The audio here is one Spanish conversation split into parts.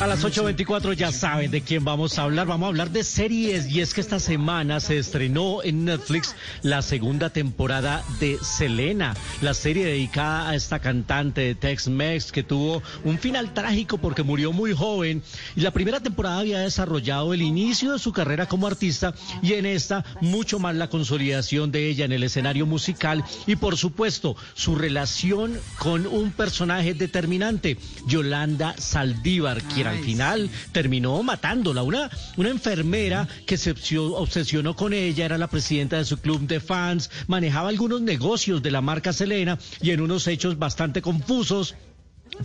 A las 8.24 ya saben de quién vamos a hablar. Vamos a hablar de series y es que esta semana se estrenó en Netflix la segunda temporada de Selena, la serie dedicada a esta cantante de Tex-Mex que tuvo un final trágico porque murió muy joven y la primera temporada había desarrollado el inicio de su carrera como artista y en esta mucho más la consolidación de ella en el escenario musical y por supuesto su relación con un personaje determinante, Yolanda Saldívar, quien al final terminó matándola. Una, una enfermera que se obsesionó con ella, era la presidenta de su club de fans, manejaba algunos negocios de la marca Selena y en unos hechos bastante confusos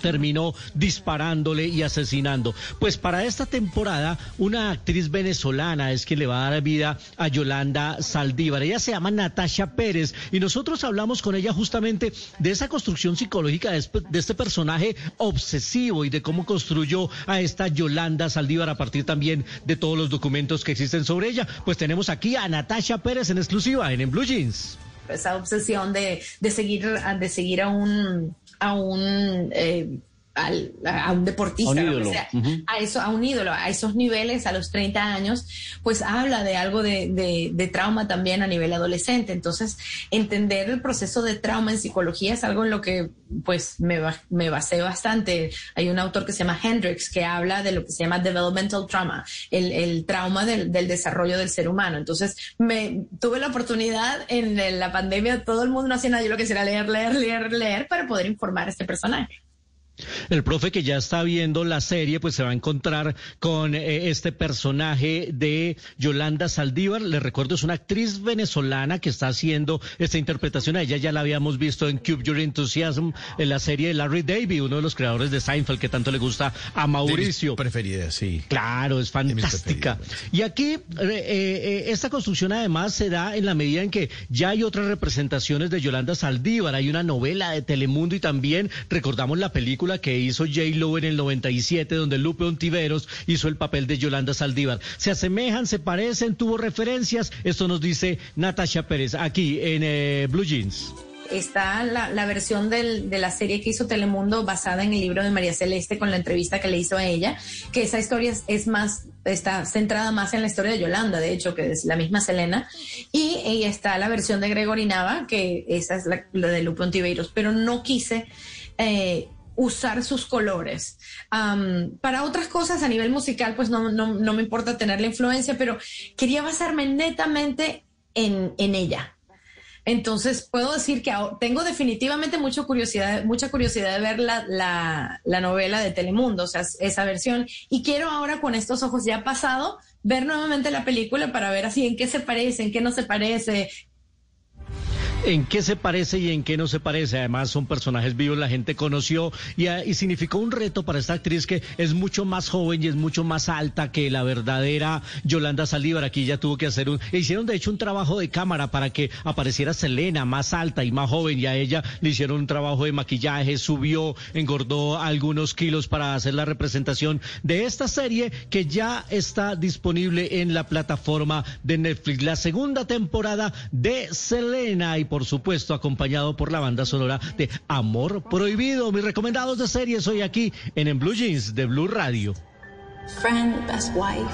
terminó disparándole y asesinando. Pues para esta temporada, una actriz venezolana es quien le va a dar vida a Yolanda Saldívar. Ella se llama Natasha Pérez y nosotros hablamos con ella justamente de esa construcción psicológica de este- de este personaje obsesivo y de cómo construyó a esta Yolanda Saldívar a partir también de todos los documentos que existen sobre ella. Pues tenemos aquí a Natasha Pérez en exclusiva en, en Blue Jeans. Esa obsesión de, de seguir de seguir a un a un eh, al- a un deportista, A un ídolo. sea, a eso, a un ídolo, a esos niveles, a los 30 años, pues habla de algo de, de- de trauma también a nivel adolescente. Entonces, entender el proceso de trauma en psicología es algo en lo que pues me, me basé bastante. Hay un autor que se llama Hendricks que habla de lo que se llama developmental trauma, el, el trauma del, del desarrollo del ser humano. Entonces, me tuve la oportunidad en la pandemia, todo el mundo no hacía nada, yo lo que hacía era leer, leer, leer, leer para poder informar a este personaje. El profe que ya está viendo la serie, pues se va a encontrar con eh, este personaje de Yolanda Saldívar. Le recuerdo, es una actriz venezolana que está haciendo esta interpretación. A ella ya la habíamos visto en Cube Your Enthusiasm, en la serie de Larry Davy, uno de los creadores de Seinfeld, que tanto le gusta a Mauricio. Preferida, sí. Claro, es fantástica. Y aquí eh, eh, esta construcción además se da en la medida en que ya hay otras representaciones de Yolanda Saldívar. Hay una novela de Telemundo y también recordamos la película que hizo J. Lo en el 97 donde Lupe Ontiveros hizo el papel de Yolanda Saldívar. Se asemejan, se parecen, tuvo referencias. Esto nos dice Natasha Pérez aquí en eh, Blue Jeans. está la, versión de la serie que hizo Telemundo basada en el libro de María Celeste con la entrevista que le hizo a ella, que esa historia es, más, está centrada más en la historia de Yolanda, de hecho, que es la misma Selena, y, está la versión de Gregory Nava, que esa es la, la de Lupe Ontiveros, pero no quise eh, usar sus colores. Para otras cosas a nivel musical, pues no, no, no me importa tener la influencia, pero quería basarme netamente en, en ella. Entonces puedo decir que tengo definitivamente mucha curiosidad, mucha curiosidad de ver la, la, la novela de Telemundo, o sea, esa versión. Y quiero ahora con estos ojos ya pasado ver nuevamente la película para ver así en qué se parece, en qué no se parece, en qué se parece y en qué no se parece. Además, son personajes vivos, la gente conoció y, ah, y significó un reto para esta actriz que es mucho más joven y es mucho más alta que la verdadera Yolanda Saldívar. Aquí ya tuvo que hacer un. e Hicieron, de hecho, un trabajo de cámara para que apareciera Selena más alta y más joven y a ella le hicieron un trabajo de maquillaje, subió, engordó algunos kilos para hacer la representación de esta serie que ya está disponible en la plataforma de Netflix. La segunda temporada de Selena y por supuesto acompañado por la banda sonora de Amor Prohibido. Mis recomendados de series hoy aquí en, Blue Jeans de Blue Radio. Friend, best wife.